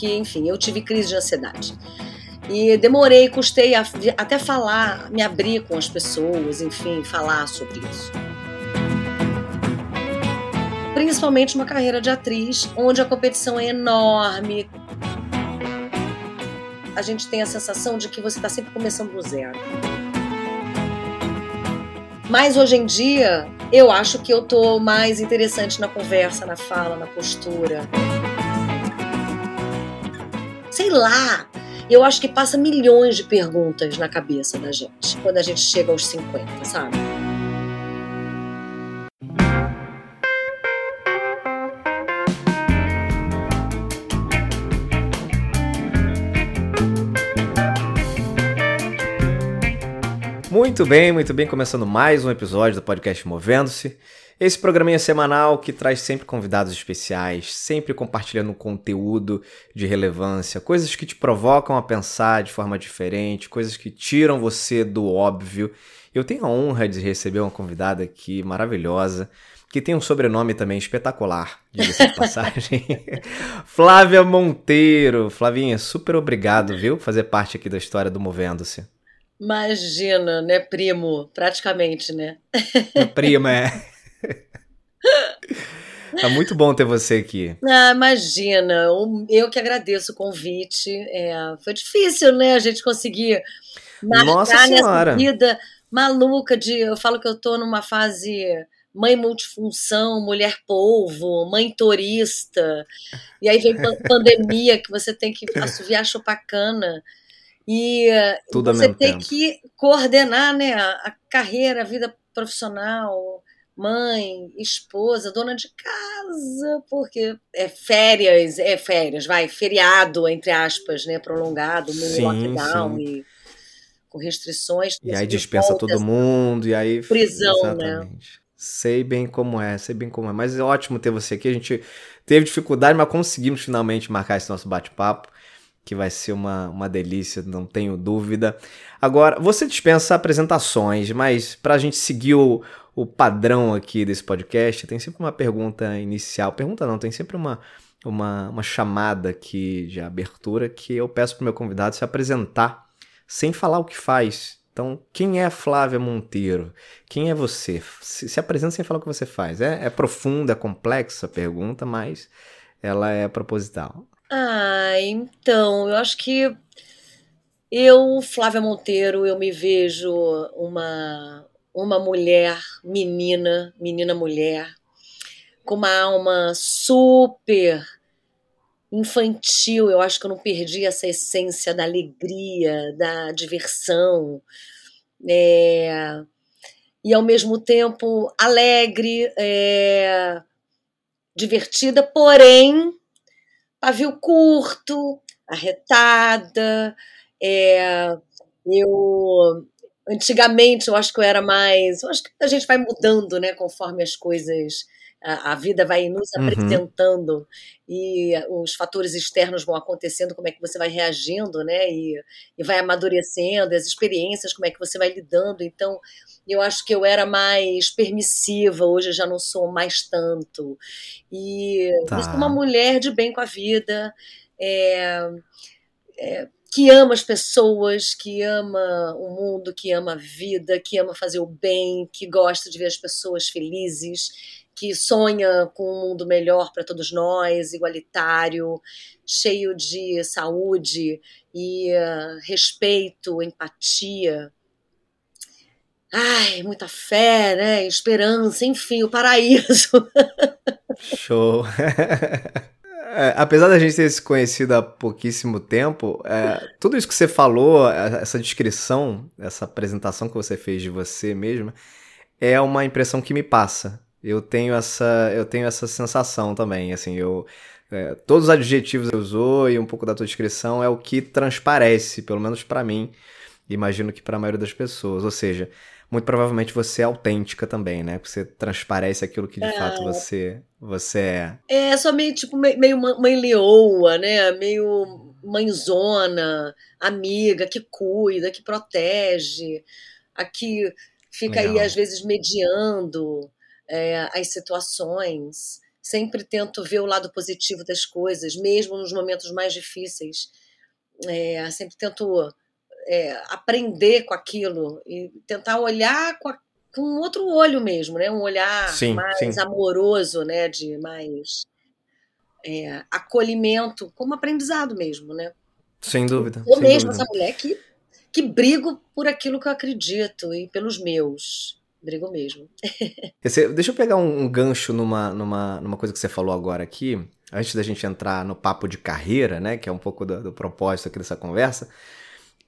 porque, enfim, eu tive crise de ansiedade. E demorei, custei a, até falar, me abrir com as pessoas, enfim, falar sobre isso. Principalmente uma carreira de atriz, onde a competição é enorme. A gente tem a sensação de que você está sempre começando do zero. Mas hoje em dia, eu acho que eu tô mais interessante na conversa, na fala, na postura. Sei lá, eu acho que passa milhões de perguntas na cabeça da gente quando a gente chega aos 50, sabe? Muito bem, muito bem, começando mais um episódio do podcast Movendo-se. Esse programinha semanal que traz sempre convidados especiais, sempre compartilhando conteúdo de relevância, coisas que te provocam a pensar de forma diferente, coisas que tiram você do óbvio. Eu tenho a honra de receber uma convidada aqui maravilhosa, que tem um sobrenome também espetacular, diga-se de passagem. Flávia Monteiro. Flavinha, super obrigado, viu, por fazer parte aqui da história do Movendo-se. Imagina, né, primo? Praticamente, né? Prima, é. Tá muito bom ter você aqui. Ah, imagina, eu que agradeço o convite. É, foi difícil, né, a gente conseguir marcar nessa vida maluca de. Eu falo que eu tô numa fase mãe multifunção, mulher polvo, mãe turista. E aí vem pandemia que você tem que assoviar chupacana. E Tudo você tem tempo. que coordenar né, a carreira, a vida profissional, mãe, esposa, dona de casa, porque é férias, é férias, vai, feriado, entre aspas, né, prolongado, no sim, lockdown sim. e com restrições. E aí dispensa todo mundo, e aí... Prisão, né? exatamente. né? Sei bem como é, sei bem como é. Mas é ótimo ter você aqui. A gente teve dificuldade, mas conseguimos finalmente marcar esse nosso bate-papo que vai ser uma, uma delícia, não tenho dúvida. Agora, você dispensa apresentações, mas para a gente seguir o, o padrão aqui desse podcast, tem sempre uma pergunta inicial. Pergunta não, tem sempre uma, uma, uma chamada aqui de abertura que eu peço para o meu convidado se apresentar sem falar o que faz. Então, quem é Flávia Monteiro? Quem é você? Se, se apresenta sem falar o que você faz. É, é profunda, é complexa a pergunta, mas ela é proposital. Ah, então, eu acho que eu, Flávia Monteiro, eu me vejo uma, uma mulher, menina, menina mulher, com uma alma super infantil. Eu acho que eu não perdi essa essência da alegria, da diversão. É, e ao mesmo tempo alegre, é, divertida, porém pavio curto, arretada. É, eu antigamente eu acho que eu era mais, eu acho que a gente vai mudando, né, conforme as coisas a, a vida vai nos uhum. apresentando e os fatores externos vão acontecendo, como é que você vai reagindo, né, e, e vai amadurecendo, as experiências, como é que você vai lidando. Então, eu acho que eu era mais permissiva, hoje eu já não sou mais tanto. E tá. eu sou uma mulher de bem com a vida, é, é, que ama as pessoas, que ama o mundo, que ama a vida, que ama fazer o bem, que gosta de ver as pessoas felizes, que sonha com um mundo melhor para todos nós, igualitário, cheio de saúde e uh, respeito, empatia ai, muita fé, né? Esperança, enfim, o paraíso. Show. É, apesar da gente ter se conhecido há pouquíssimo tempo, é, tudo isso que você falou, é, essa descrição, essa apresentação que você fez de você mesma, é uma impressão que me passa. Eu tenho essa, eu tenho essa sensação também, assim, eu é, todos os adjetivos que você usou e um pouco da tua descrição é o que transparece, pelo menos para mim, imagino que para a maioria das pessoas, ou seja, muito provavelmente você é autêntica também, né? Você transparece aquilo que de é. fato você, você é. É, só meio tipo meio mãe leoa, né? Meio mãezona, amiga, que cuida, que protege, aqui fica Legal. aí às vezes mediando é, as situações. sempre tento ver o lado positivo das coisas, mesmo nos momentos mais difíceis. É, sempre tento é, aprender com aquilo e tentar olhar com, a, com outro olho mesmo, né? Um olhar sim, mais sim. amoroso, né? De mais é, acolhimento, como aprendizado mesmo, né? Sem dúvida. Eu sem mesmo, dúvida. essa mulher que, que brigo por aquilo que eu acredito e pelos meus. Brigo mesmo. Deixa eu pegar um, um, gancho numa, numa, numa coisa que você falou agora aqui, antes da gente entrar no papo de carreira, né? Que é um pouco do, do propósito aqui dessa conversa.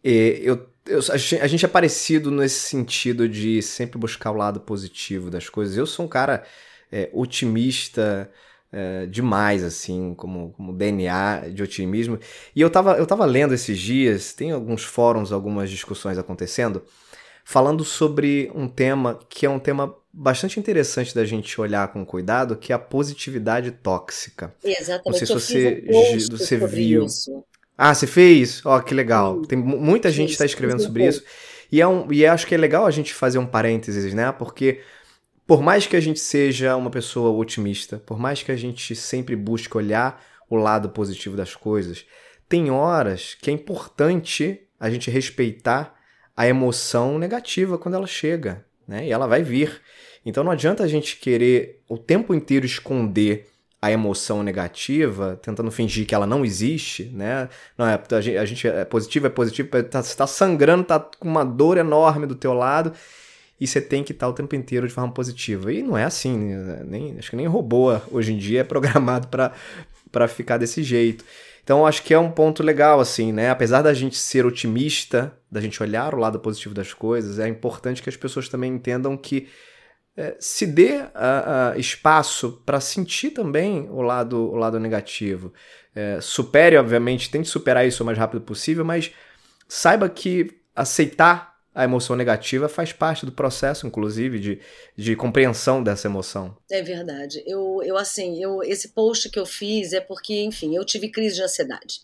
E eu, eu, a gente é parecido nesse sentido de sempre buscar o lado positivo das coisas. Eu sou um cara é, otimista é, demais, assim, como, como DNA de otimismo. E eu tava, eu tava lendo esses dias, tem alguns fóruns, algumas discussões acontecendo, falando sobre um tema que é um tema bastante interessante da gente olhar com cuidado, que é a positividade tóxica. Exatamente. Não sei se você, você viu. Isso. Ah, você fez? Ó, oh, que legal. Tem muita gente está escrevendo sobre isso. E, é um, e acho que é legal a gente fazer um parênteses, né? Porque por mais que a gente seja uma pessoa otimista, por mais que a gente sempre busque olhar o lado positivo das coisas, tem horas que é importante a gente respeitar a emoção negativa quando ela chega, né? E ela vai vir. Então não adianta a gente querer o tempo inteiro esconder a emoção negativa, tentando fingir que ela não existe, né? Não, é, a, gente, a gente é positivo, é positivo, tá, você tá sangrando, tá com uma dor enorme do teu lado, e você tem que estar o tempo inteiro de forma positiva. E não é assim, né? nem, acho que nem robô hoje em dia é programado para ficar desse jeito. Então acho que é um ponto legal, assim, né? Apesar da gente ser otimista, da gente olhar o lado positivo das coisas, é importante que as pessoas também entendam que é, se dê espaço para sentir também o lado, o lado negativo. É, supere, obviamente, tente superar isso o mais rápido possível, mas saiba que aceitar a emoção negativa faz parte do processo, inclusive, de, de compreensão dessa emoção. É verdade. Eu, eu assim, eu, esse post que eu fiz é porque, enfim, eu tive crise de ansiedade.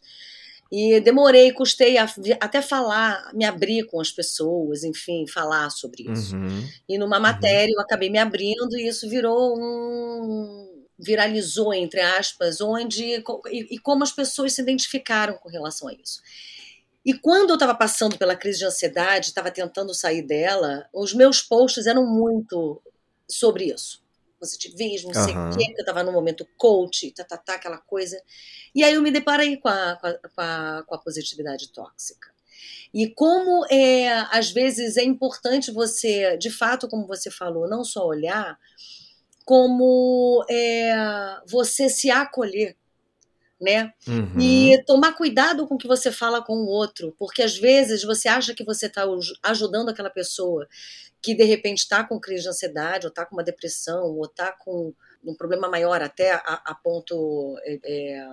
E demorei, custei a, até falar, me abrir com as pessoas, enfim, falar sobre isso. Uhum. E numa uhum. matéria eu acabei me abrindo e isso virou um. viralizou, entre aspas, onde. E, e como as pessoas se identificaram com relação a isso. E quando eu estava passando pela crise de ansiedade, estava tentando sair dela, os meus posts eram muito sobre isso positivismo, não sei o quê, porque eu estava no momento coach, tá, tá, tá, aquela coisa. E aí eu me deparei com a, com a, com a positividade tóxica. E como é, às vezes é importante você, de fato, como você falou, não só olhar, como é, você se acolher, né? Uhum. E tomar cuidado com o que você fala com o outro, porque às vezes você acha que você está ajudando aquela pessoa que de repente está com crise de ansiedade, ou está com uma depressão, ou está com um problema maior até a, a ponto é, é,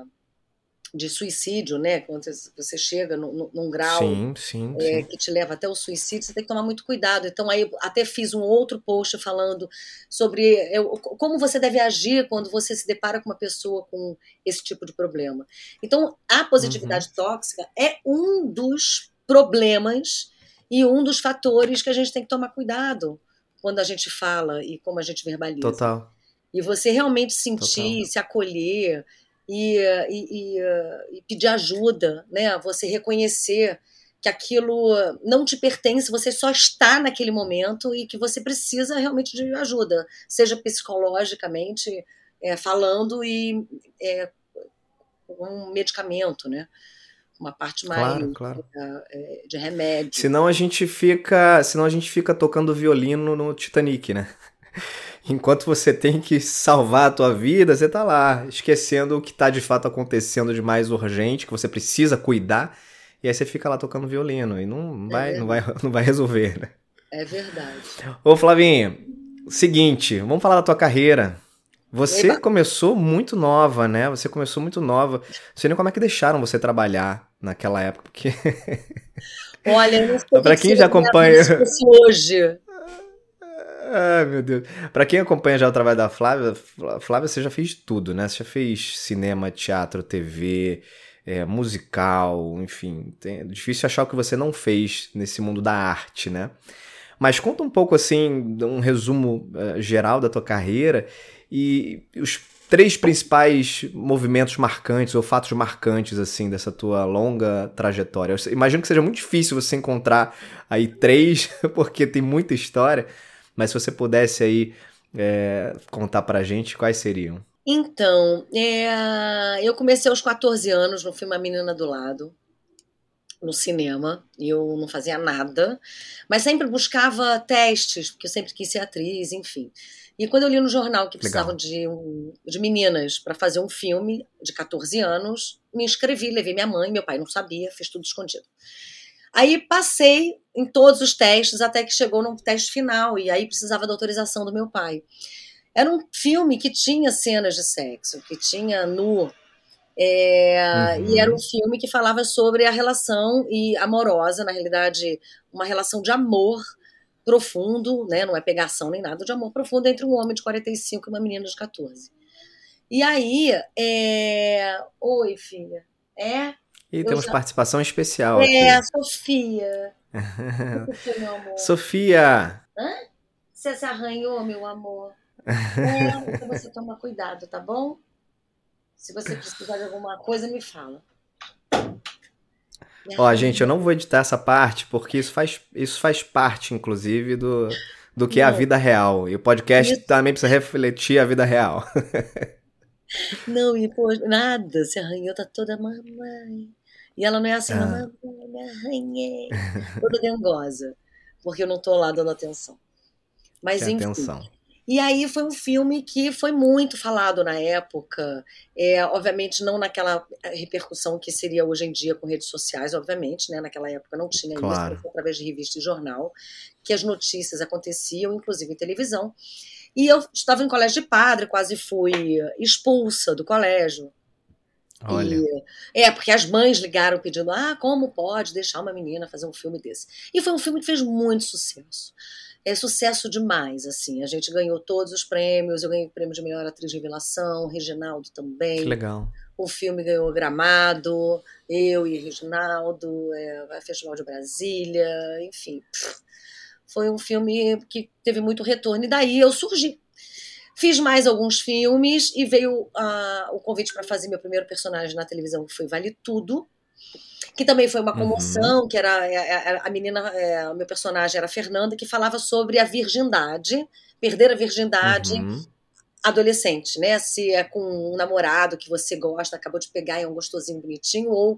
de suicídio, né? Quando você chega no, num grau sim, sim, é, sim. que te leva até o suicídio, você tem que tomar muito cuidado. Então, aí até fiz um outro post falando sobre eu, como você deve agir quando você se depara com uma pessoa com esse tipo de problema. Então, a positividade uhum. tóxica é um dos problemas e um dos fatores que a gente tem que tomar cuidado quando a gente fala e como a gente verbaliza. Total. E você realmente sentir, Total. se acolher e, e, e, e, pedir ajuda, né? Você reconhecer que aquilo não te pertence, você só está naquele momento e que você precisa realmente de ajuda, seja psicologicamente é, falando e é, um medicamento, né? uma parte mais claro, claro. É, de remédio. Senão a gente fica, senão a gente fica tocando violino no Titanic, né? Enquanto você tem que salvar a tua vida, você tá lá, esquecendo o que tá de fato acontecendo de mais urgente, que você precisa cuidar, e aí você fica lá tocando violino e não vai, é não vai, não vai resolver, né? É verdade. Ô Flavinho, seguinte, vamos falar da tua carreira. Você Eba. começou muito nova, né? Você começou muito nova. Não sei nem como é que deixaram você trabalhar naquela época, porque. Olha, eu não sei Para quem já acompanha. hoje. Ai, meu Deus. Para quem acompanha já o trabalho da Flávia, Flávia, você já fez tudo, né? Você já fez cinema, teatro, TV, é, musical, enfim. É difícil achar o que você não fez nesse mundo da arte, né? Mas conta um pouco, assim, um resumo uh, geral da tua carreira e os três principais movimentos marcantes ou fatos marcantes assim dessa tua longa trajetória. Eu imagino que seja muito difícil você encontrar aí três, porque tem muita história. Mas se você pudesse aí é, contar pra gente, quais seriam? Então, é, eu comecei aos 14 anos no filme A Menina do Lado, no cinema, e eu não fazia nada, mas sempre buscava testes, porque eu sempre quis ser atriz, enfim. E quando eu li no jornal que precisavam de, um, de meninas para fazer um filme de 14 anos, me inscrevi, levei minha mãe, meu pai não sabia, fiz tudo escondido. Aí passei em todos os testes até que chegou no teste final, e aí precisava da autorização do meu pai. Era um filme que tinha cenas de sexo, que tinha nu. É, uhum. E era um filme que falava sobre a relação e amorosa, na realidade, uma relação de amor profundo, né? Não é pegação nem nada, de amor profundo entre um homem de 45 e uma menina de 14. E aí, é... oi, filha. É? E temos já... participação especial. É, aqui. a Sofia. Sofia! Hã? Você se arranhou, meu amor? É, então você toma cuidado, tá bom? Se você precisar de alguma coisa, me fala. Ó, gente, eu não vou editar essa parte, porque isso faz, isso faz parte, inclusive, do, do que é a vida real. E o podcast isso. também precisa refletir a vida real. Não, e pô, nada, se arranhou, tá toda mamãe. E ela não é assim, ah. mamãe, me arranhei. Toda dengosa, porque eu não tô lá dando atenção. Mas enfim. Atenção. E aí foi um filme que foi muito falado na época, é, obviamente não naquela repercussão que seria hoje em dia com redes sociais, obviamente, né? Naquela época não tinha claro. isso, através de revista e jornal, que as notícias aconteciam, inclusive em televisão. E eu estava em colégio de padre, quase fui expulsa do colégio. Olha. E, é, porque as mães ligaram pedindo: ah, como pode deixar uma menina fazer um filme desse? E foi um filme que fez muito sucesso é sucesso demais, assim. A gente ganhou todos os prêmios, eu ganhei o prêmio de melhor atriz de revelação, Reginaldo também. Que legal. O filme ganhou Gramado, eu e Reginaldo, é, Festival de Brasília, enfim. Foi um filme que teve muito retorno, e daí eu surgi. Fiz mais alguns filmes e veio uh, o convite para fazer meu primeiro personagem na televisão, que foi Vale Tudo, que também foi uma uhum. comoção, uhum. que era a, é, a, é, a menina, é, o meu personagem era a Fernanda, que falava sobre a virgindade, perder a virgindade uhum. adolescente, né? Se é com um namorado que você gosta, acabou de pegar e é um gostosinho bonitinho, ou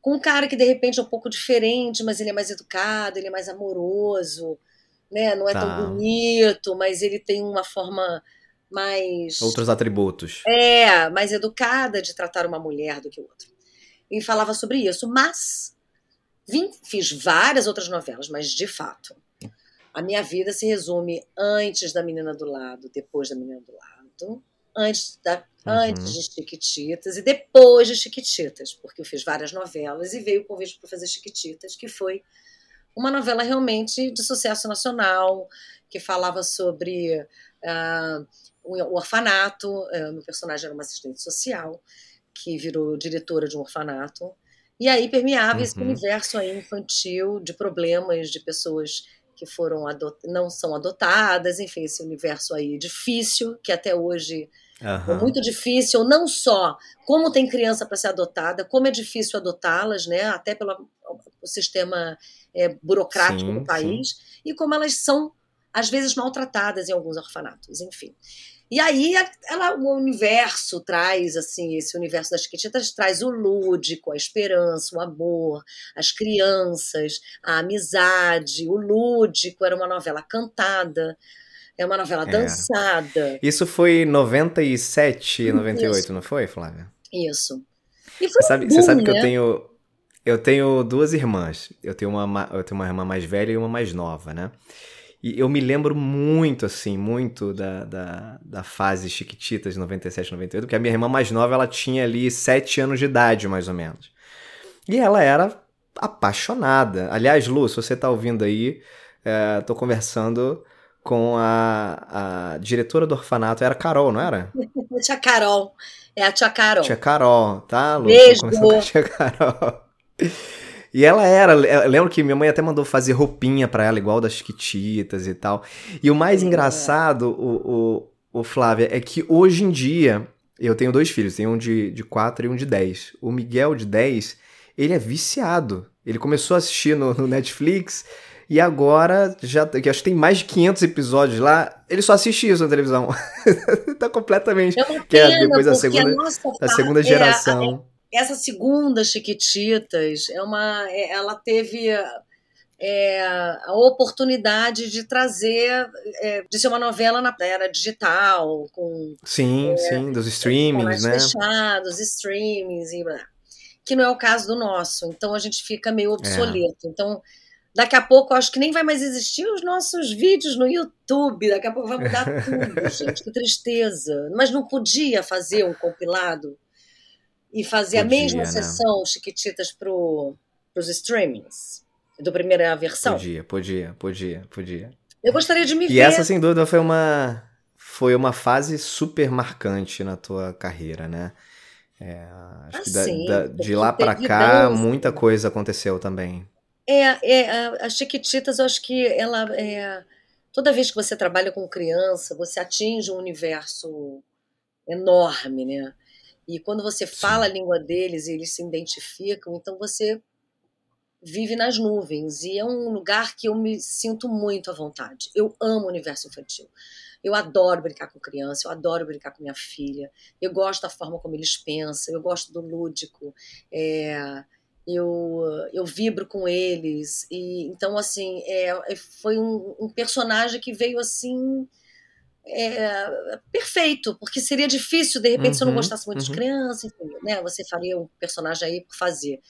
com um cara que de repente é um pouco diferente, mas ele é mais educado, ele é mais amoroso, né? Não é tá. tão bonito, mas ele tem uma forma mais. Outros atributos. É, mais educada de tratar uma mulher do que o outro e falava sobre isso. Mas vim, fiz várias outras novelas, mas de fato, a minha vida se resume antes da Menina do Lado, depois da Menina do Lado, antes, da, uhum. antes de Chiquititas e depois de Chiquititas, porque eu fiz várias novelas e veio o convite para fazer Chiquititas, que foi uma novela realmente de sucesso nacional, que falava sobre uh, o orfanato, uh, meu personagem era uma assistente social, que virou diretora de um orfanato. E aí permeava uhum. esse universo aí infantil de problemas de pessoas que foram não são adotadas, enfim, esse universo aí difícil, que até hoje uhum. é muito difícil, não só como tem criança para ser adotada, como é difícil adotá-las, né, até pelo sistema é, burocrático sim, do país, sim. e como elas são, às vezes, maltratadas em alguns orfanatos, enfim. E aí ela, o universo traz, assim, esse universo das Chiquititas traz o lúdico, a esperança, o amor, as crianças, a amizade, o lúdico. Era uma novela cantada, é uma novela é. dançada. Isso foi 97, 98, Isso. não foi, Flávia? Isso. E foi você sabe, boom, você sabe né? que eu né? tenho eu tenho duas irmãs. Eu tenho uma eu tenho uma irmã mais velha e uma mais nova, né? E eu me lembro muito, assim, muito da, da, da fase Chiquititas, 97, 98, porque a minha irmã mais nova, ela tinha ali sete anos de idade, mais ou menos. E ela era apaixonada. Aliás, Lu, se você tá ouvindo aí, é, tô conversando com a, a diretora do orfanato, era Carol, não era? tia Carol. É a tia Carol. Tia Carol, tá, Lu? Beijo. Com a tia Carol. E ela era, lembro que minha mãe até mandou fazer roupinha para ela, igual das Chiquititas e tal. E o mais é. engraçado, o, o, ô Flávia, é que hoje em dia eu tenho dois filhos, tenho um de, de 4 e um de 10. O Miguel, de 10, ele é viciado. Ele começou a assistir no, no Netflix e agora, já que acho que tem mais de 500 episódios lá, ele só assiste isso na televisão. tá completamente. É que é depois da porque segunda, a nossa da segunda é, geração. Essa segunda Chiquititas é uma, é- ela teve é, a oportunidade de trazer, é, de ser uma novela na era digital, com Sim, sim, dos streamings, né? fechados, streamings e blá. Que não é o caso do nosso. Então a gente fica meio obsoleto. Então daqui a pouco acho que nem vai mais existir os nossos vídeos no YouTube. Daqui a pouco vai mudar tudo, gente. Que tristeza. Mas não podia fazer um compilado e fazer a mesma né? sessão Chiquititas para os streamings do primeira versão. Podia, podia, podia, podia. Eu gostaria de me E ver. essa, sem dúvida, foi uma, foi uma fase super marcante na tua carreira, né? É, acho Ah, que da- sim, da- de lá teve cá, dança. muita coisa aconteceu também. É, é a, a Chiquititas, eu acho que ela é. Toda vez que você trabalha com criança, você atinge um universo enorme, né? E quando você fala a língua deles e eles se identificam, então você vive nas nuvens. E é um lugar que eu me sinto muito à vontade. Eu amo o universo infantil. Eu adoro brincar com criança, eu adoro brincar com minha filha. Eu gosto da forma como eles pensam, eu gosto do lúdico. É, eu, eu vibro com eles. E então, assim, é, é- foi um, um personagem que veio assim. É, perfeito, porque seria difícil, de repente, se eu não Uhum, gostasse muito de uhum. criança, enfim, né? Você faria um personagem aí por fazer.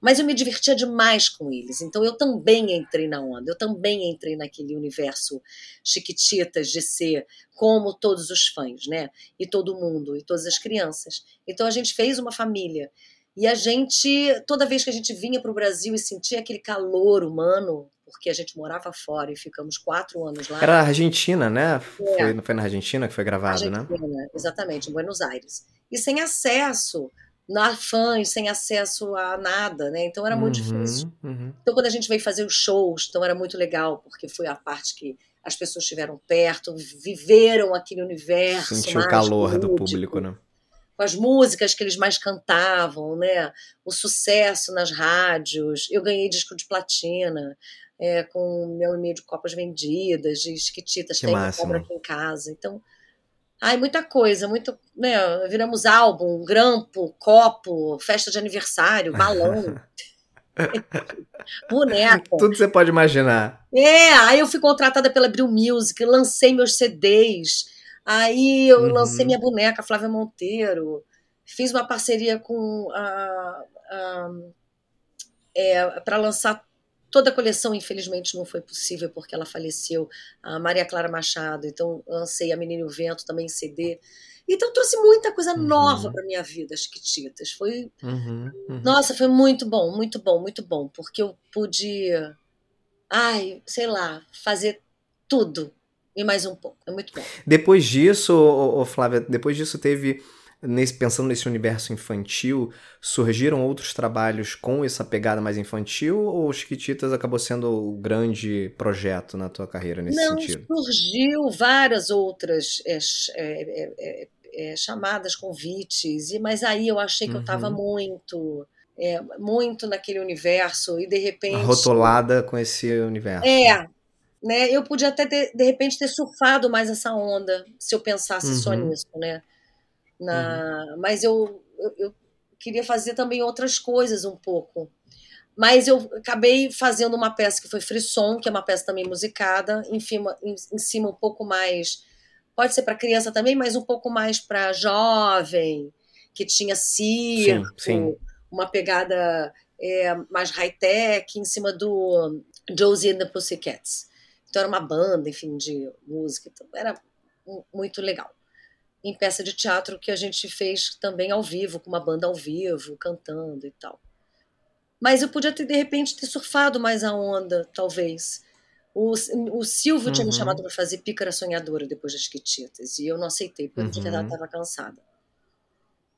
Mas eu me divertia demais com eles, então eu também entrei na onda, eu também entrei naquele universo chiquititas de ser como todos os fãs, né? E todo mundo, e todas as crianças. Então a gente fez uma família. E a gente, toda vez que a gente vinha para o Brasil e sentia aquele calor humano, porque a gente morava fora e ficamos quatro anos lá. Era a Argentina, né? É. Foi, não foi na Argentina que foi gravado, né? Argentina, exatamente, em Buenos Aires. E sem acesso na fãs, sem acesso a nada, né? Então era muito Uhum, difícil. uhum. Então quando a gente veio fazer os shows, então era muito legal, porque foi a parte que as pessoas estiveram perto, viveram aquele universo. Sentiu o calor do lúdico, público, né? Com as músicas que eles mais cantavam, né? O sucesso nas rádios. Eu ganhei disco de platina. É, com um milhão e meio de copas vendidas, de esquititas, Que tem máximo. cobra aqui em casa. Então, ai, muita coisa, muito, né? Viramos álbum, grampo, copo, festa de aniversário, balão, boneca. Tudo você pode imaginar. É, aí eu fui contratada pela Abril Music, lancei meus CDs, aí eu Uhum. lancei minha boneca, Flávia Monteiro, fiz uma parceria com a. a é, para lançar toda a coleção, infelizmente não foi possível porque ela faleceu, a Maria Clara Machado, então lancei a Menina e o Vento também em CD. Então trouxe muita coisa Uhum. nova para minha vida, Chiquititas. Foi Uhum, uhum. nossa, foi muito bom, muito bom, muito bom, porque eu pude, ai, sei lá, fazer tudo e mais um pouco. É muito bom. Depois disso, ô, ô, Flávia, depois disso teve, nesse, pensando nesse universo infantil, surgiram outros trabalhos com essa pegada mais infantil ou Chiquititas acabou sendo o grande projeto na tua carreira nesse Não, sentido? surgiu várias outras é, é, é, chamadas, convites, e mas aí eu achei que eu estava Uhum. muito, é, muito naquele universo e de repente Rotulada com esse universo. É, né? Eu podia até ter, de repente ter surfado mais essa onda se eu pensasse só Uhum. nisso, né? Na, Mas eu, eu, eu queria fazer também outras coisas um pouco. Mas eu acabei fazendo uma peça que foi Frisson, que é uma peça também musicada, em cima, em, em cima um pouco mais. Pode ser para criança também, mas um pouco mais para jovem, que tinha circo, sim. uma pegada é, mais high-tech, em cima do Josie and the Pussycats. Então era uma banda, enfim, de música. Então era mu- muito legal. Em peça de teatro que a gente fez também ao vivo, com uma banda ao vivo, cantando e tal. Mas eu podia ter, de repente, ter surfado mais a onda, talvez. O, o Silvio tinha me Uhum. chamado para fazer Pícara Sonhadora depois das Quititas, e eu não aceitei, porque eu Uhum. verdade estava cansada.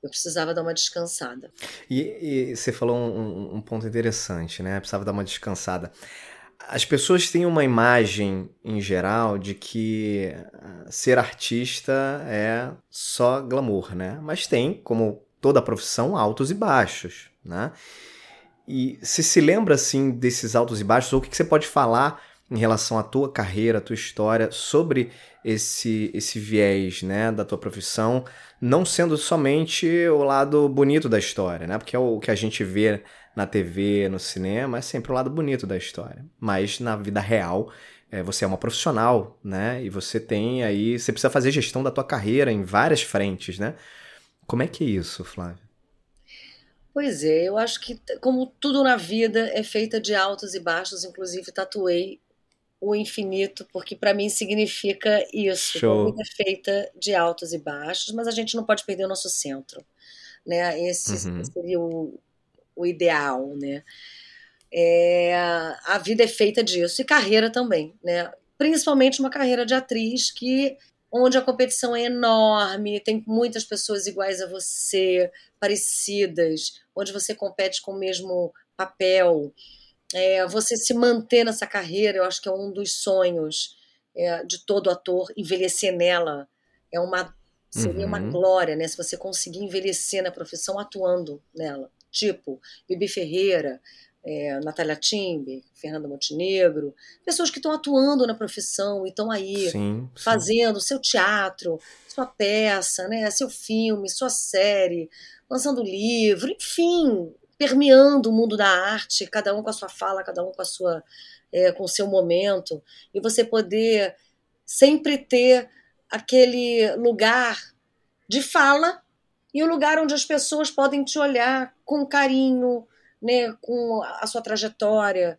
Eu precisava dar uma descansada. E, e você falou um, um- um ponto interessante, né? Precisava dar uma descansada. As pessoas têm uma imagem em geral de que ah, ser artista é só glamour, né? Mas tem, como toda profissão, altos e baixos, né? E se se lembra assim desses altos e baixos, ou o que, você pode falar em relação à tua carreira, à tua história, sobre esse, esse viés né, da tua profissão, não sendo somente o lado bonito da história, né? Porque é o que a gente vê na TV, no cinema, é sempre o lado bonito da história. Mas na vida real, é, você é uma profissional, né? E você tem aí, você precisa fazer gestão da tua carreira em várias frentes, né? Como é que é isso, Flávio? Pois é, eu acho que como tudo na vida é feita de altos e baixos, inclusive tatuei o infinito, porque para mim significa isso. Show. A vida é feita de altos e baixos, mas a gente não pode perder o nosso centro, né? Esse uhum. seria o, o ideal, né? É, a vida é feita disso e carreira também, né? Principalmente uma carreira de atriz que onde a competição é enorme, tem muitas pessoas iguais a você, parecidas, onde você compete com o mesmo papel. É, você se manter nessa carreira, eu acho que é um dos sonhos é, de todo ator, envelhecer nela. É uma seria uhum. uma glória, né? Se você conseguir envelhecer na profissão atuando nela tipo Bibi Ferreira, é, Natália Timber, Fernanda Montenegro, pessoas que estão atuando na profissão e estão aí sim, fazendo sim. seu teatro, sua peça, né, seu filme, sua série, lançando livro, enfim, permeando o mundo da arte, cada um com a sua fala, cada um com a sua é, com o seu momento, e você poder sempre ter aquele lugar de fala e o lugar onde as pessoas podem te olhar com carinho, né, com a sua trajetória,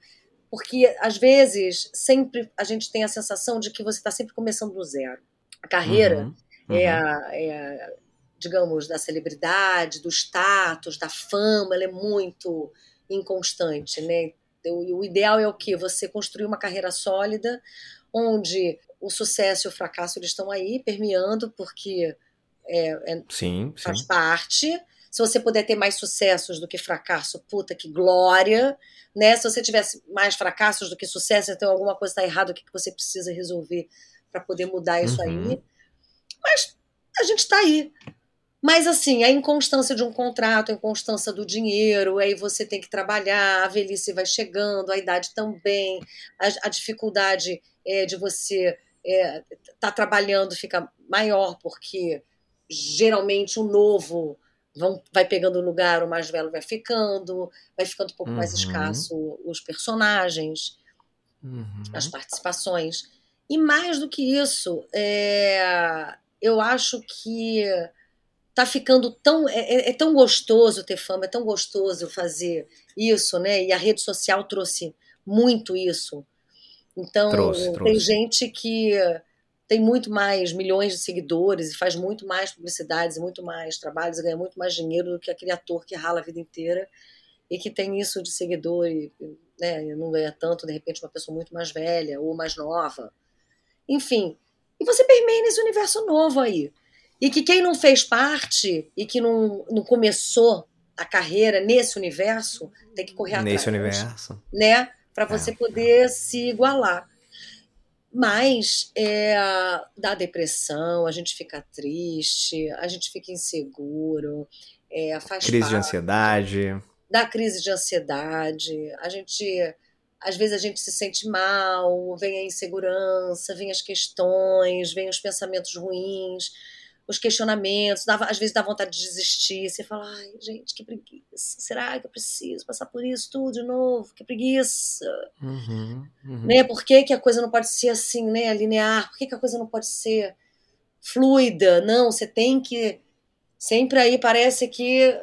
porque às vezes sempre a gente tem a sensação de que você está sempre começando do zero. A carreira uhum, uhum. É, a, é, a, digamos, da celebridade, do status, da fama, ela é muito inconstante, né? O, o ideal é o que você construir uma carreira sólida, onde o sucesso e o fracasso eles estão aí permeando, porque é, é, sim, faz sim. parte. Se você puder ter mais sucessos do que fracasso, puta que glória, né? Se você tivesse mais fracassos do que sucesso, então alguma coisa está errada, o que, que você precisa resolver para poder mudar isso uhum. aí? Mas a gente está aí. Mas assim, a inconstância de um contrato, a inconstância do dinheiro, aí você tem que trabalhar, a velhice vai chegando, a idade também, a, a dificuldade é, de você estar é, tá trabalhando fica maior, porque geralmente o novo vão, vai pegando lugar, o mais velho vai ficando, vai ficando um pouco uhum. mais escasso os personagens, uhum. as participações. E mais do que isso, é, eu acho que tá ficando tão é, é, é, tão gostoso ter fama, é tão gostoso fazer isso, né? E a rede social trouxe muito isso. Então trouxe, tem trouxe. gente que tem muito mais milhões de seguidores e faz muito mais publicidades, muito mais trabalhos, e ganha muito mais dinheiro do que aquele ator que rala a vida inteira e que tem isso de seguidor e né, não ganha tanto, de repente, uma pessoa muito mais velha ou mais nova. Enfim, e você permeia nesse universo novo aí. E que quem não fez parte e que não, não começou a carreira nesse universo tem que correr atrás. Nesse universo. Né? Para você é. poder se igualar. Mas é, dá depressão, a gente fica triste, a gente fica inseguro, é, faz Crise parte, de ansiedade. Dá crise de ansiedade, a gente. Às vezes a gente se sente mal, vem a insegurança, vem as questões, vem os pensamentos ruins os questionamentos, dava, às vezes dá vontade de desistir. Você fala, ai, gente, que preguiça. Será que eu preciso passar por isso tudo de novo? Que preguiça. Uhum, uhum. Né? Por que, que a coisa não pode ser assim, né? Linear? Por que, que a coisa não pode ser fluida? Não, você tem que. Sempre aí parece que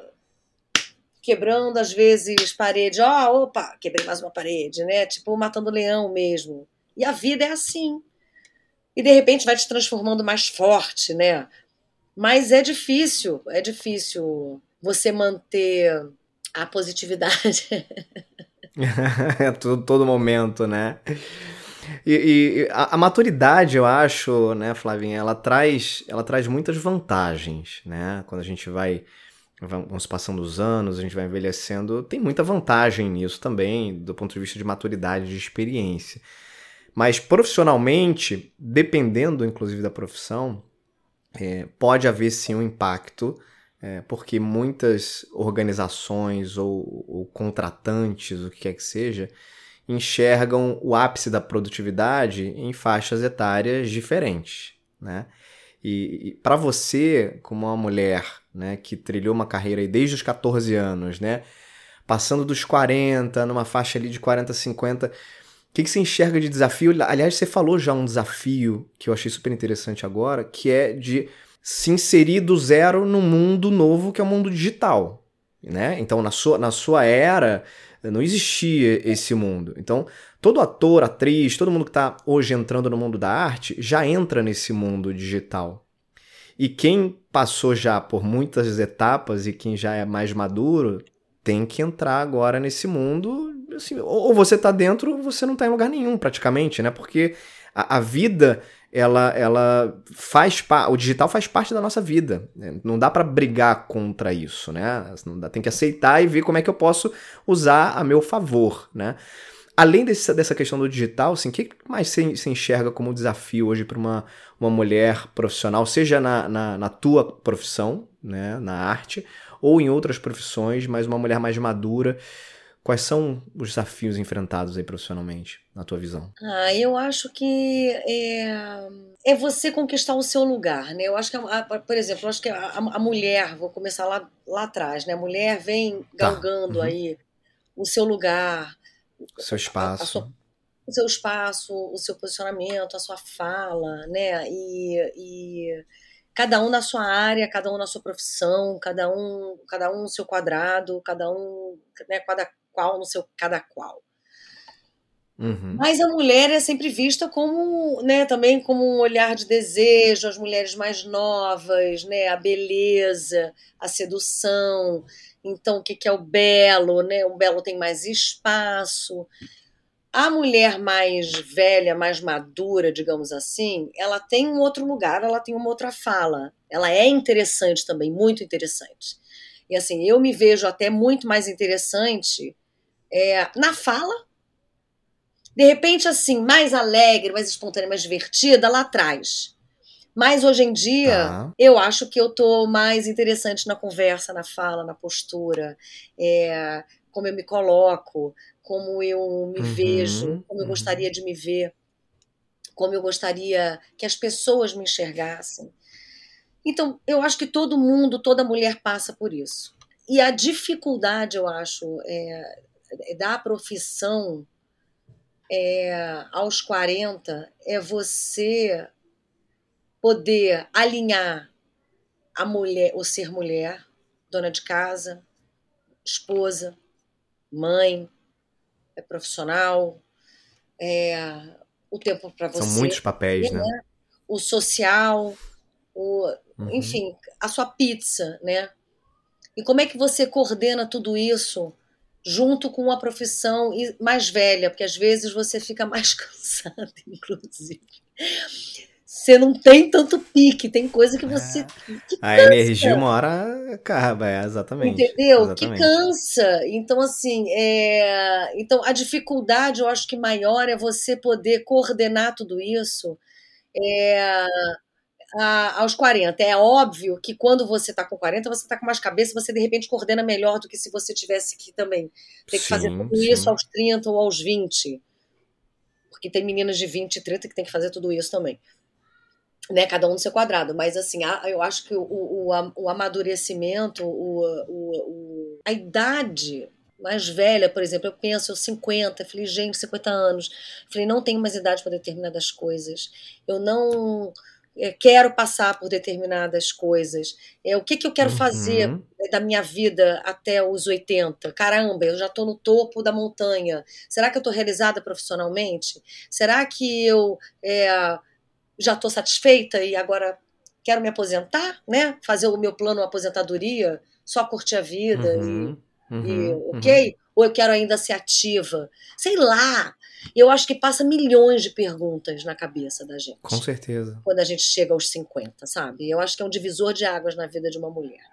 quebrando às vezes parede, ó, oh, opa, quebrei mais uma parede, né? Tipo matando leão mesmo. E a vida é assim. E de repente vai te transformando mais forte, né? Mas é difícil, é difícil você manter a positividade. é todo, todo momento, né? E, e a, a, maturidade, eu acho, né, Flavinha, ela traz, ela traz muitas vantagens, né? Quando a gente vai vamos passando os anos, a gente vai envelhecendo, tem muita vantagem nisso também, do ponto de vista de maturidade, de experiência. Mas profissionalmente, dependendo inclusive da profissão, é, pode haver sim um impacto, é, porque muitas organizações ou, ou contratantes, o que quer que seja, enxergam o ápice da produtividade em faixas etárias diferentes, né? E, e para você, como uma mulher, né, que trilhou uma carreira desde os 14 anos, né, passando dos 40, numa faixa ali de 40, 50, o que, que você enxerga de desafio? Aliás, você falou já um desafio que eu achei super interessante agora, que é de se inserir do zero no mundo novo que é o mundo digital, né? Então, na sua, na sua era, não existia esse mundo. Então, todo ator, atriz, todo mundo que está hoje entrando no mundo da arte já entra nesse mundo digital. E quem passou já por muitas etapas e quem já é mais maduro tem que entrar agora nesse mundo. Assim, ou você está dentro ou você não está em lugar nenhum, praticamente, né? Porque a, a vida ela, ela faz o digital faz parte da nossa vida. Né? Não dá para brigar contra isso, né? Não dá, tem que aceitar e ver como é que eu posso usar a meu favor, né? Além desse, dessa questão do digital, assim, o que mais você enxerga como desafio hoje para uma, uma mulher profissional, seja na, na, na, tua profissão, né, na arte, ou em outras profissões, mas uma mulher mais madura? Quais são os desafios enfrentados aí profissionalmente, na tua visão? Ah, eu acho que é, é você conquistar o seu lugar, né? Eu acho que, a, por exemplo, eu acho que a, a, mulher, vou começar lá, lá atrás, né? A mulher vem tá. galgando tá. uhum. aí o seu lugar, o seu espaço. Sua, o seu espaço, o seu posicionamento, a sua fala, né? E, e cada um na sua área, cada um na sua profissão, cada um, cada um no seu quadrado, cada um, né, cada qual no seu cada qual. Uhum. Mas a mulher é sempre vista como, né, também como um olhar de desejo, as mulheres mais novas, né, a beleza, a sedução. Então, o que, que é o belo, né? O belo tem mais espaço. A mulher mais velha, mais madura, digamos assim, ela tem um outro lugar, ela tem uma outra fala. Ela é interessante também, muito interessante. E assim, eu me vejo até muito mais interessante é, na fala, de repente, assim, mais alegre, mais espontânea, mais divertida lá atrás. Mas hoje em dia, tá. eu acho que eu tô mais interessante na conversa, na fala, na postura, é, como eu me coloco, como eu me uhum, vejo, como eu uhum. gostaria de me ver, como eu gostaria que as pessoas me enxergassem. Então, eu acho que todo mundo, toda mulher passa por isso. E a dificuldade, eu acho, é, da profissão é, aos 40 é você poder alinhar a mulher, o ser mulher, dona de casa, esposa, mãe, é profissional, é, o tempo para você. São muitos papéis, né? né? O social, o, uhum. enfim, a sua pizza, né? E como é que você coordena tudo isso junto com uma profissão mais velha, porque às vezes você fica mais cansado, inclusive. Você não tem tanto pique, tem coisa que você. É. Que a energia uma hora acaba, é, exatamente. Entendeu? Exatamente. Que cansa. Então, assim, é... então a dificuldade, eu acho que maior é você poder coordenar tudo isso. É a, aos 40. É óbvio que quando você está com 40, você está com mais cabeça, você de repente coordena melhor do que se você tivesse que também ter que sim, fazer tudo sim. isso aos 30 ou aos 20. Porque tem meninas de 20 e 30 que tem que fazer tudo isso também. Né, cada um no seu quadrado, mas assim, eu acho que o, o, o amadurecimento, o, o, a idade mais velha, por exemplo, eu penso 50, falei, gente, 50 anos, falei, não tenho mais idade para determinadas coisas, eu não quero passar por determinadas coisas. É, o que, que eu quero uhum. fazer né, da minha vida até os 80? Caramba, eu já estou no topo da montanha. Será que eu estou realizada profissionalmente? Será que eu é, já estou satisfeita e agora quero me aposentar? Né? Fazer o meu plano aposentadoria, só curtir a vida uhum. e, uhum. e ok? Uhum. Ou eu quero ainda ser ativa? Sei lá. Eu acho que passa milhões de perguntas na cabeça da gente. Com certeza. Quando a gente chega aos 50, sabe? Eu acho que é um divisor de águas na vida de uma mulher.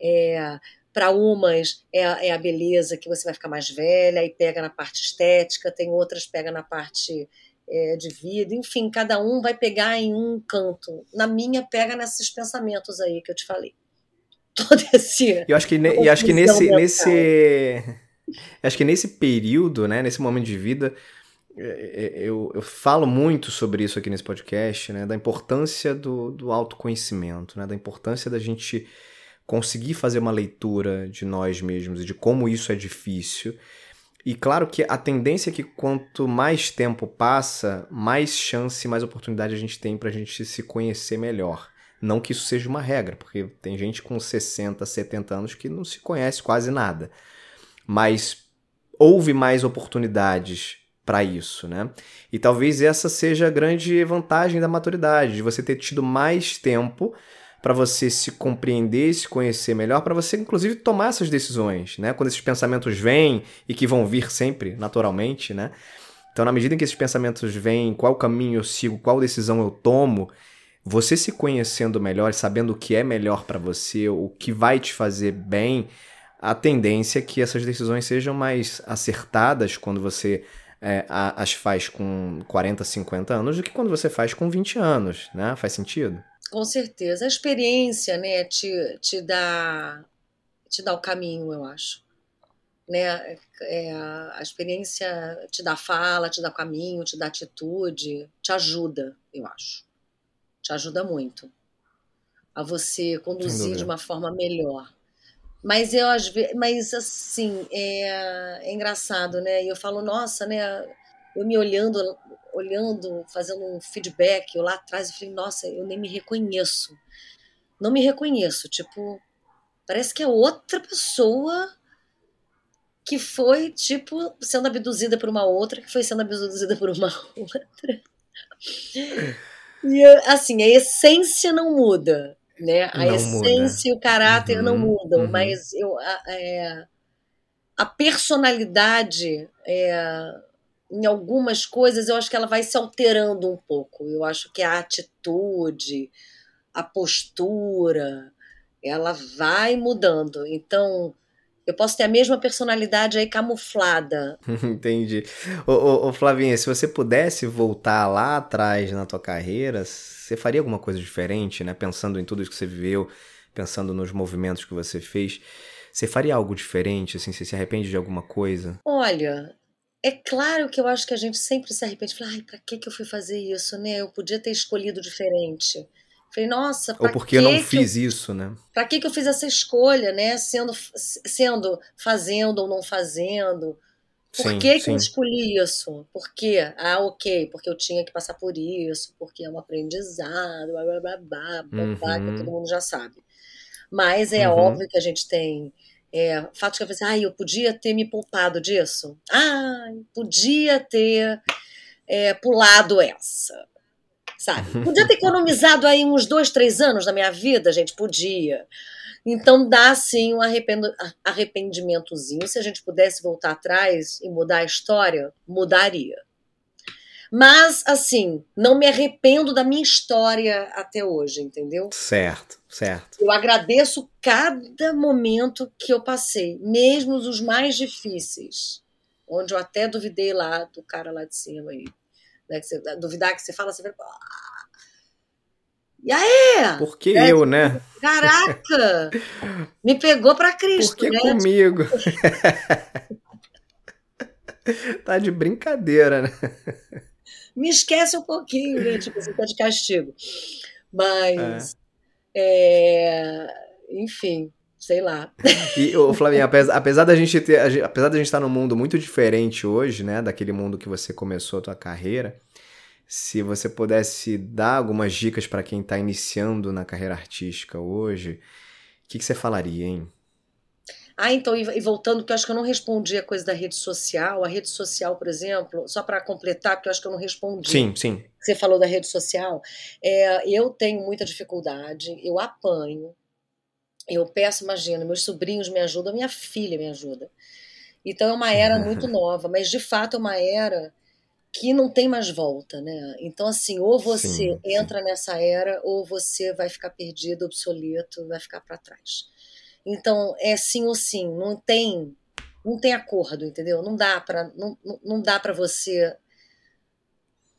É, para umas é, é, a beleza que você vai ficar mais velha e pega na parte estética, tem outras pega na parte é, de vida, enfim, cada um vai pegar em um canto. Na minha, pega nesses pensamentos aí que eu te falei. Todo esse. Eu acho que, ne, acho que nesse, nesse. Acho que nesse período, né, nesse momento de vida, eu, eu falo muito sobre isso aqui nesse podcast, né, da importância do, do autoconhecimento, né, da importância da gente conseguir fazer uma leitura de nós mesmos e de como isso é difícil. E claro que a tendência é que quanto mais tempo passa, mais chance, mais oportunidade a gente tem para a gente se conhecer melhor. Não que isso seja uma regra, porque tem gente com 60, 70 anos que não se conhece quase nada. Mas houve mais oportunidades para isso, né? E talvez essa seja a grande vantagem da maturidade, de você ter tido mais tempo para você se compreender, se conhecer melhor, para você inclusive tomar essas decisões, né? Quando esses pensamentos vêm e que vão vir sempre, naturalmente, né? Então, na medida em que esses pensamentos vêm, qual caminho eu sigo, qual decisão eu tomo, você se conhecendo melhor, sabendo o que é melhor para você, o que vai te fazer bem, a tendência é que essas decisões sejam mais acertadas quando você é, as faz com 40, 50 anos do que quando você faz com 20 anos, né? Faz sentido? Com certeza. A experiência, né, te, te dá te dá o caminho, eu acho. Né? É, a experiência te dá fala, te dá caminho, te dá atitude, te ajuda, eu acho. Te ajuda muito a você conduzir de uma forma melhor. Mas eu às vezes, mas assim, é, é engraçado, né? E eu falo, nossa, né? Eu me olhando olhando, fazendo um feedback eu lá atrás e falei, nossa, eu nem me reconheço. Não me reconheço, tipo, parece que é outra pessoa que foi, tipo, sendo abduzida por uma outra, que foi sendo abduzida por uma outra. E, assim, a essência não muda, né? A não essência muda. e o caráter uhum, não mudam, uhum. mas eu, a, é, a personalidade é, em algumas coisas, eu acho que ela vai se alterando um pouco. Eu acho que a atitude, a postura, ela vai mudando. Então, eu posso ter a mesma personalidade aí camuflada. Entendi. Ô, ô, ô, Flavinha, se você pudesse voltar lá atrás na tua carreira, você faria alguma coisa diferente, né? Pensando em tudo isso que você viveu, pensando nos movimentos que você fez. Você faria algo diferente, assim? Você se arrepende de alguma coisa? Olha, é claro que eu acho que a gente sempre se arrepende. Fala, ai, pra que, que eu fui fazer isso, né? Eu podia ter escolhido diferente. Falei, nossa, Ou porque eu não fiz eu, isso, né? Pra que, que eu fiz essa escolha, né? Sendo, sendo fazendo ou não fazendo. Por sim, que, que eu escolhi isso? Por quê? Ah, ok, porque eu tinha que passar por isso, porque é um aprendizado, blá blá blá blá, uhum. blá que todo mundo já sabe. Mas é uhum. óbvio que a gente tem é, fato que eu assim, ah, eu podia ter me poupado disso. Ah, podia ter é, pulado essa. Sabe? Podia ter economizado aí uns dois, três anos da minha vida, gente, podia. Então dá sim um arrependimentozinho. Se a gente pudesse voltar atrás e mudar a história, mudaria. Mas, assim, não me arrependo da minha história até hoje, entendeu? Certo, certo. Eu agradeço cada momento que eu passei, mesmo os mais difíceis, onde eu até duvidei lá do cara lá de cima aí. Né, que você, duvidar que você fala, você vai. Ah, e aí? Por que é, eu, né? Caraca! me pegou para Cristo. Por que né? comigo? tá de brincadeira, né? me esquece um pouquinho, né? Tipo, você tá de castigo. Mas, é. É, enfim, sei lá. E, ô, Flavinha, apesar, apesar da gente ter, apesar da gente estar num mundo muito diferente hoje, né, daquele mundo que você começou a tua carreira, se você pudesse dar algumas dicas para quem está iniciando na carreira artística hoje, o que, que você falaria, hein? Ah, então, e, voltando, porque eu acho que eu não respondi a coisa da rede social. A rede social, por exemplo, só para completar, porque eu acho que eu não respondi. Sim, sim. Você falou da rede social. É, eu tenho muita dificuldade, eu apanho. Eu peço, imagina, meus sobrinhos me ajudam, minha filha me ajuda. Então é uma era muito nova, mas de fato é uma era que não tem mais volta, né? Então, assim, ou você sim, entra sim. nessa era, ou você vai ficar perdido, obsoleto, vai ficar para trás. Então, é sim ou sim, não tem não tem acordo, entendeu? Não dá para não, não dá para você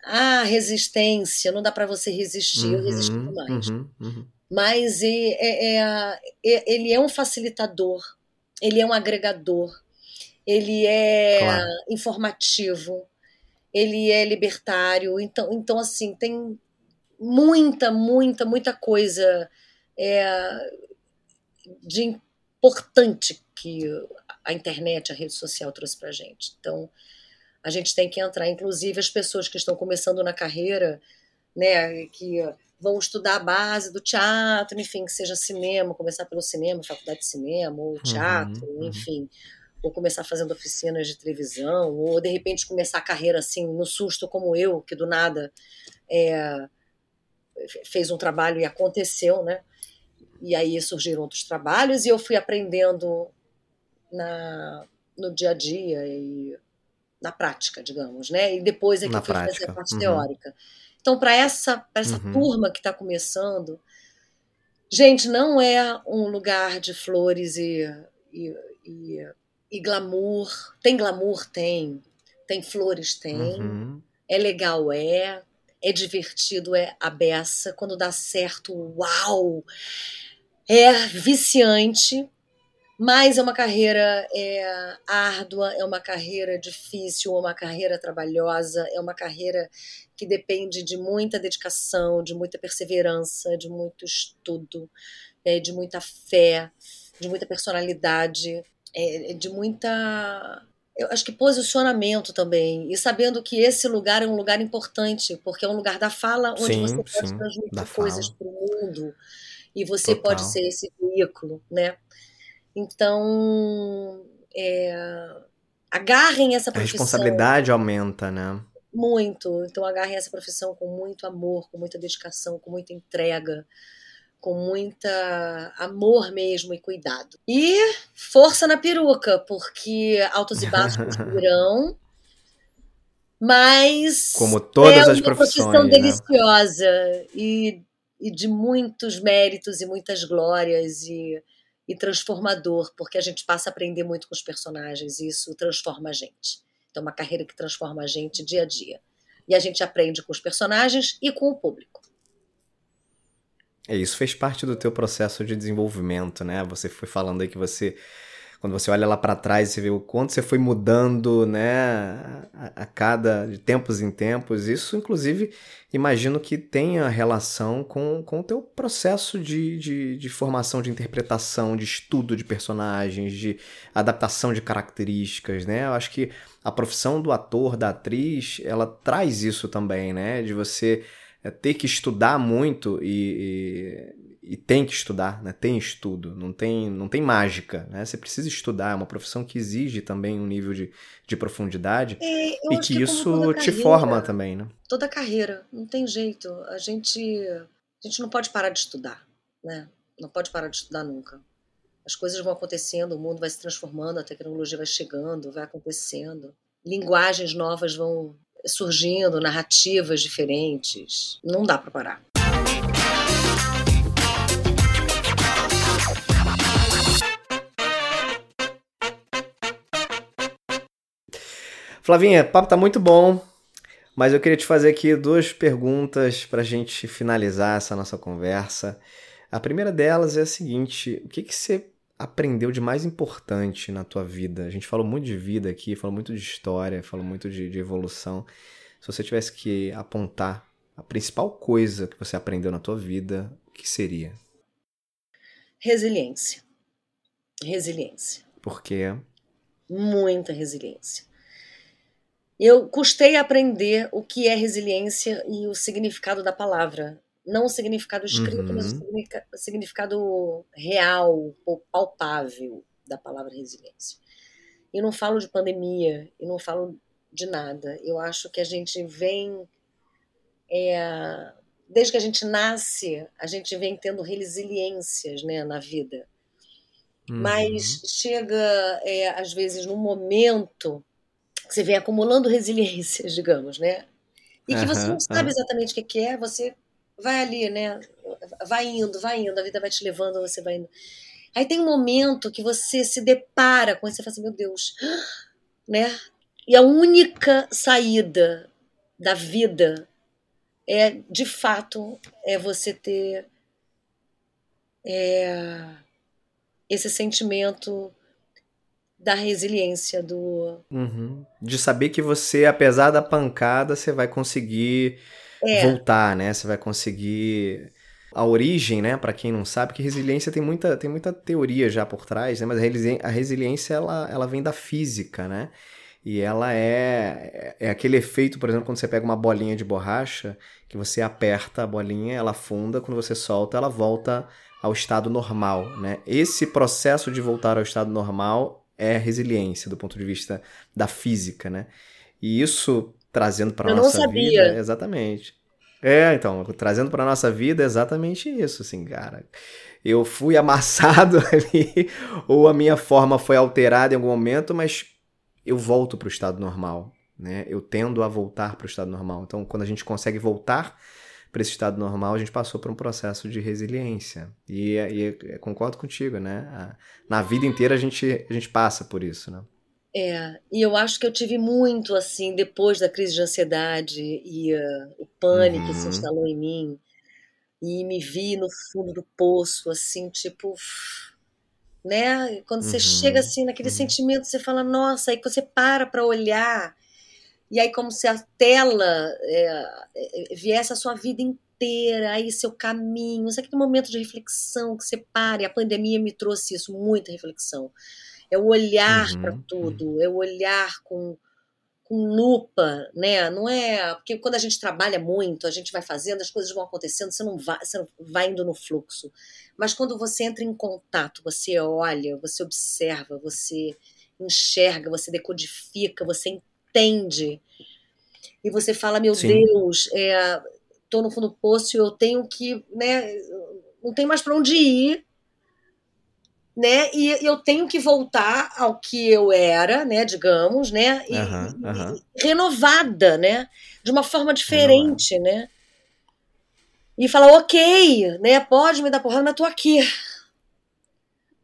ah, resistência, não dá para você resistir, uhum, eu mais. Uhum, uhum. Mas é, é, é, ele é um facilitador, ele é um agregador, ele é claro. informativo, ele é libertário. Então, então assim, tem muita, muita, muita coisa é, de importante que a internet, a rede social trouxe para gente. Então, a gente tem que entrar, inclusive as pessoas que estão começando na carreira, né, que vão estudar a base do teatro, enfim, que seja cinema, começar pelo cinema, faculdade de cinema, ou uhum, teatro, uhum, enfim, uhum. ou começar fazendo oficinas de televisão, ou de repente começar a carreira assim, no susto como eu, que do nada é, fez um trabalho e aconteceu, né? E aí surgiram outros trabalhos e eu fui aprendendo na, no dia a dia e na prática, digamos, né? E depois é que na eu fui prática. fazer a parte uhum. teórica. Então, para essa, pra essa uhum. turma que está começando, gente, não é um lugar de flores e, e, e, e glamour. Tem glamour? Tem. Tem flores? Tem. Uhum. É legal? É. É divertido? É a beça. Quando dá certo, uau! É viciante, mas é uma carreira é, árdua, é uma carreira difícil, é uma carreira trabalhosa, é uma carreira que depende de muita dedicação, de muita perseverança, de muito estudo, é, de muita fé, de muita personalidade, é, de muita. Eu acho que posicionamento também. E sabendo que esse lugar é um lugar importante, porque é um lugar da fala onde sim, você pode sim, transmitir coisas para o mundo. E você Total. pode ser esse veículo, né? Então, é, agarrem essa profissão. A responsabilidade aumenta, né? Muito. Então, agarrem essa profissão com muito amor, com muita dedicação, com muita entrega, com muita amor mesmo e cuidado. E força na peruca, porque altos e baixos virão. Mas como todas é as profissões, profissão né? deliciosa e, e de muitos méritos e muitas glórias e e transformador, porque a gente passa a aprender muito com os personagens e isso transforma a gente. Então, é uma carreira que transforma a gente dia a dia. E a gente aprende com os personagens e com o público. É, isso fez parte do teu processo de desenvolvimento, né? Você foi falando aí que você quando você olha lá para trás, você vê o quanto você foi mudando, né, a, a, cada de tempos em tempos. Isso, inclusive, imagino que tenha relação com, com o teu processo de, de, de formação de interpretação, de estudo de personagens, de adaptação de características, né? Eu acho que a profissão do ator, da atriz, ela traz isso também, né? De você é, ter que estudar muito e, e tem que estudar, né? Tem estudo, não tem, não tem mágica, né? Você precisa estudar, é uma profissão que exige também um nível de, de profundidade é, e que, que isso te forma também, né? Toda carreira, não tem jeito. A gente, a gente não pode parar de estudar, né? Não pode parar de estudar nunca. As coisas vão acontecendo, o mundo vai se transformando, a tecnologia vai chegando, vai acontecendo. Linguagens novas vão surgindo, narrativas diferentes. Não dá para parar. Flavinha, papo tá muito bom, mas eu queria te fazer aqui duas perguntas para a gente finalizar essa nossa conversa. A primeira delas é a seguinte: o que, que você aprendeu de mais importante na tua vida? A gente falou muito de vida aqui, falou muito de história, falou muito de, de evolução. Se você tivesse que apontar a principal coisa que você aprendeu na tua vida, o que seria? Resiliência. Resiliência. Por quê? Muita resiliência. Eu custei aprender o que é resiliência e o significado da palavra. Não o significado escrito, uhum. mas o uhum. significado real, ou palpável da palavra resiliência. Eu não falo de pandemia, eu não falo de nada. Eu acho que a gente vem. É, desde que a gente nasce, a gente vem tendo resiliências né, na vida. Uhum. Mas chega, é, às vezes, num momento que você vem acumulando resiliências, digamos, né? E que uhum, você não sabe exatamente o que é, você vai ali, né? Vai indo, vai indo, a vida vai te levando, você vai indo. Aí tem um momento que você se depara com isso, você fala assim, meu Deus, né? E a única saída da vida é, de fato, é você ter é, esse sentimento da resiliência do uhum. de saber que você apesar da pancada você vai conseguir é. voltar né você vai conseguir a origem né para quem não sabe que resiliência tem muita tem muita teoria já por trás né mas a resiliência ela, ela vem da física né e ela é, é aquele efeito, por exemplo, quando você pega uma bolinha de borracha, que você aperta a bolinha, ela afunda, quando você solta, ela volta ao estado normal, né? Esse processo de voltar ao estado normal é resiliência do ponto de vista da física, né? E isso trazendo para nossa sabia. vida, exatamente. É, então, trazendo para nossa vida é exatamente isso, assim, cara. Eu fui amassado ali, ou a minha forma foi alterada em algum momento, mas eu volto para o estado normal, né? Eu tendo a voltar para o estado normal. Então, quando a gente consegue voltar para esse estado normal, a gente passou por um processo de resiliência. E, e concordo contigo, né? Na vida inteira a gente, a gente passa por isso, né? É, e eu acho que eu tive muito assim, depois da crise de ansiedade e uh, o pânico uhum. que se instalou em mim, e me vi no fundo do poço, assim, tipo, né? Quando você uhum, chega assim naquele uhum. sentimento, você fala, nossa, aí você para para olhar, e aí como se a tela é, é, viesse a sua vida inteira, aí seu caminho, sabe aquele momento de reflexão que você para, e a pandemia me trouxe isso, muita reflexão. É o olhar uhum, para tudo, uhum. é o olhar com com lupa, né? Não é porque quando a gente trabalha muito, a gente vai fazendo, as coisas vão acontecendo, você não vai, você não vai indo no fluxo. Mas quando você entra em contato, você olha, você observa, você enxerga, você decodifica, você entende e você fala, meu Sim. Deus, é, tô no fundo do poço e eu tenho que, né? Não tem mais para onde ir né? E eu tenho que voltar ao que eu era, né? Digamos, né? E, uhum, renovada, né? De uma forma diferente, né? E falar, ok, né? Pode me dar porrada, mas tô aqui.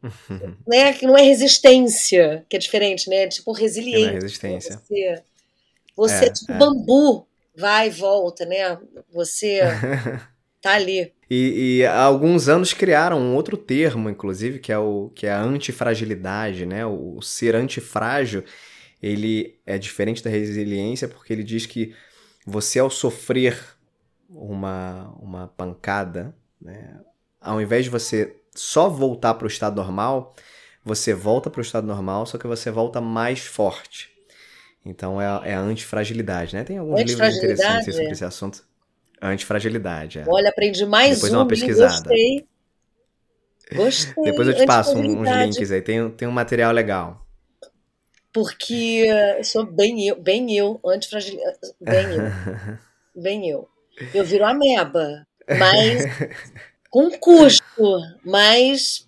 né? Que não é resistência, que é diferente, né? Tipo resiliência. Não é resistência. Você, você é, é tipo é. bambu, vai e volta, né? Você tá ali. E, e, há alguns anos criaram um outro termo, inclusive, que é, o, que é a antifragilidade, né? O, o ser antifrágil, ele é diferente da resiliência porque ele diz que você, ao sofrer uma, uma pancada, né? ao invés de você só voltar para o estado normal, você volta para o estado normal, só que você volta mais forte. Então é, é a antifragilidade, né? Tem alguns livros interessantes sobre esse assunto. Antifragilidade. É. Olha, aprendi mais Depois um. Depois uma pesquisada. Gostei. Gostei. Depois eu te passo uns links aí. Tem, tem um material legal. Porque eu sou bem eu, bem eu, antifragilidade. Bem eu. bem eu. Eu viro ameba, mas com custo, mas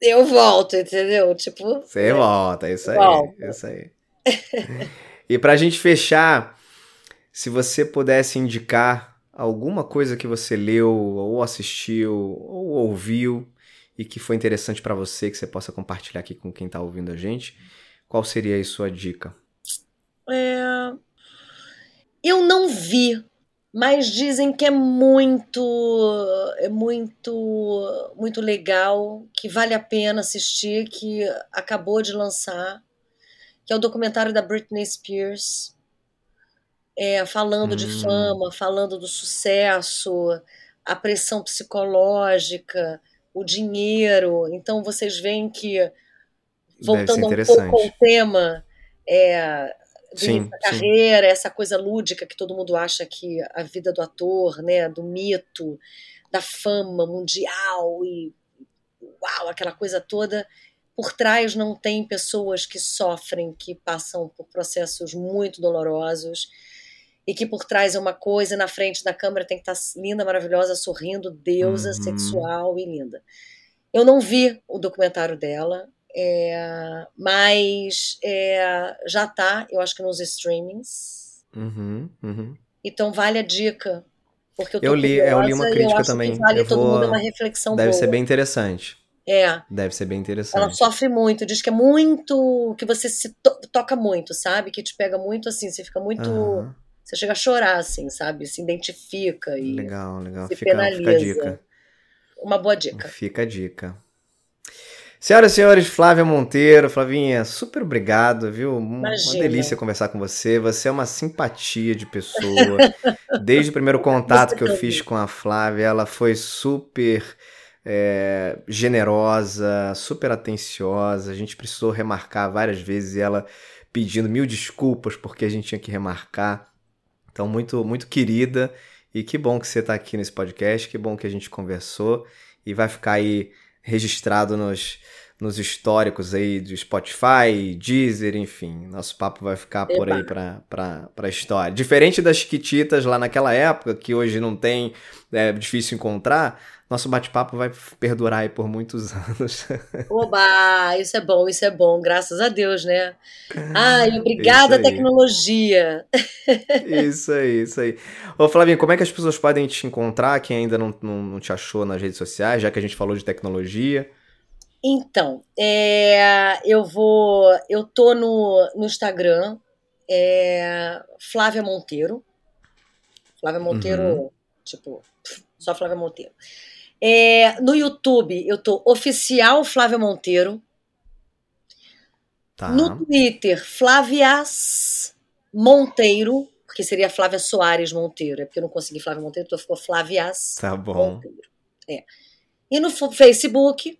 eu volto, entendeu? Tipo. Você é, volta, isso aí. Volta. Isso aí. e pra gente fechar, se você pudesse indicar alguma coisa que você leu, ou assistiu, ou ouviu e que foi interessante para você, que você possa compartilhar aqui com quem está ouvindo a gente, qual seria a sua dica? É... Eu não vi, mas dizem que é muito, é muito, muito legal, que vale a pena assistir, que acabou de lançar, que é o documentário da Britney Spears é, falando hum. de fama, falando do sucesso, a pressão psicológica, o dinheiro. Então vocês veem que, voltando um pouco ao tema é, sim, da carreira, sim. essa coisa lúdica que todo mundo acha que a vida do ator, né, do mito, da fama mundial e uau, aquela coisa toda. Por trás não tem pessoas que sofrem, que passam por processos muito dolorosos e que por trás é uma coisa, na frente da câmera tem que estar tá linda, maravilhosa, sorrindo, deusa, uhum. sexual e linda. Eu não vi o documentário dela, é, mas é, já tá, eu acho que nos streamings. Uhum, uhum. Então vale a dica. Porque eu, eu li, eu li uma crítica também. vale eu todo vou... mundo uma reflexão Deve boa. ser bem interessante. É. Deve ser bem interessante. Ela sofre muito, diz que é muito. que você se to toca muito, sabe? Que te pega muito assim, você fica muito. Uhum. Você chega a chorar, assim, sabe? Se identifica e. Legal, legal. Se fica, penaliza. Fica a dica. Uma boa dica. Fica a dica. Senhoras e senhores, Flávia Monteiro, Flavinha, super obrigado, viu? Imagina. Uma delícia conversar com você. Você é uma simpatia de pessoa. Desde o primeiro contato que eu fiz com a Flávia, ela foi super é, generosa, super atenciosa. A gente precisou remarcar várias vezes e ela pedindo mil desculpas porque a gente tinha que remarcar. Então, muito, muito querida. E que bom que você está aqui nesse podcast, que bom que a gente conversou e vai ficar aí registrado nos, nos históricos aí do Spotify, Deezer, enfim. Nosso papo vai ficar por aí para a história. Diferente das Chiquititas lá naquela época, que hoje não tem, é difícil encontrar, nosso bate-papo vai perdurar aí por muitos anos. Oba, isso é bom, isso é bom, graças a Deus, né? Ai, obrigada, tecnologia. Isso aí, isso aí. Ô, Flavinho, como é que as pessoas podem te encontrar, quem ainda não, não, não te achou nas redes sociais, já que a gente falou de tecnologia? Então, é, eu vou. Eu tô no, no Instagram, é, Flávia Monteiro. Flávia Monteiro, uhum. tipo, só Flávia Monteiro. É, no YouTube, eu tô oficial Flávia Monteiro. Tá. No Twitter, Flávias Monteiro, porque seria Flávia Soares Monteiro. É porque eu não consegui Flávia Monteiro, então ficou Flávias tá bom. Monteiro. É. E no Facebook,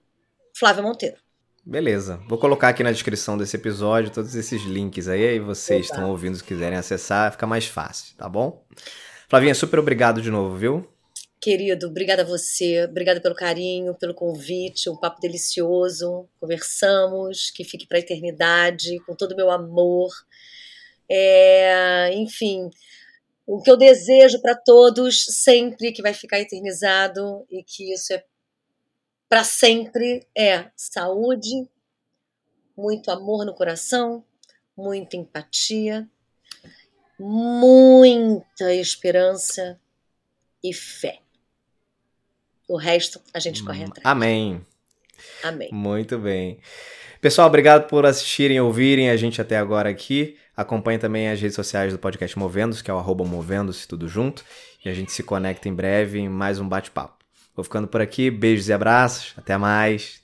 Flávia Monteiro. Beleza. Vou colocar aqui na descrição desse episódio todos esses links aí, aí vocês estão ouvindo se quiserem acessar, fica mais fácil, tá bom? Flavinha, super obrigado de novo, viu? Querido, obrigada a você, obrigada pelo carinho, pelo convite, um papo delicioso. Conversamos, que fique para a eternidade, com todo o meu amor. É, enfim, o que eu desejo para todos sempre que vai ficar eternizado e que isso é para sempre é saúde, muito amor no coração, muita empatia, muita esperança e fé. O resto a gente corre hum, atrás. Amém. Amém. Muito bem. Pessoal, obrigado por assistirem e ouvirem a gente até agora aqui. Acompanhe também as redes sociais do podcast Movendo-se, que é o arroba Movendo-se, tudo junto. E a gente se conecta em breve em mais um bate-papo. Vou ficando por aqui. Beijos e abraços. Até mais.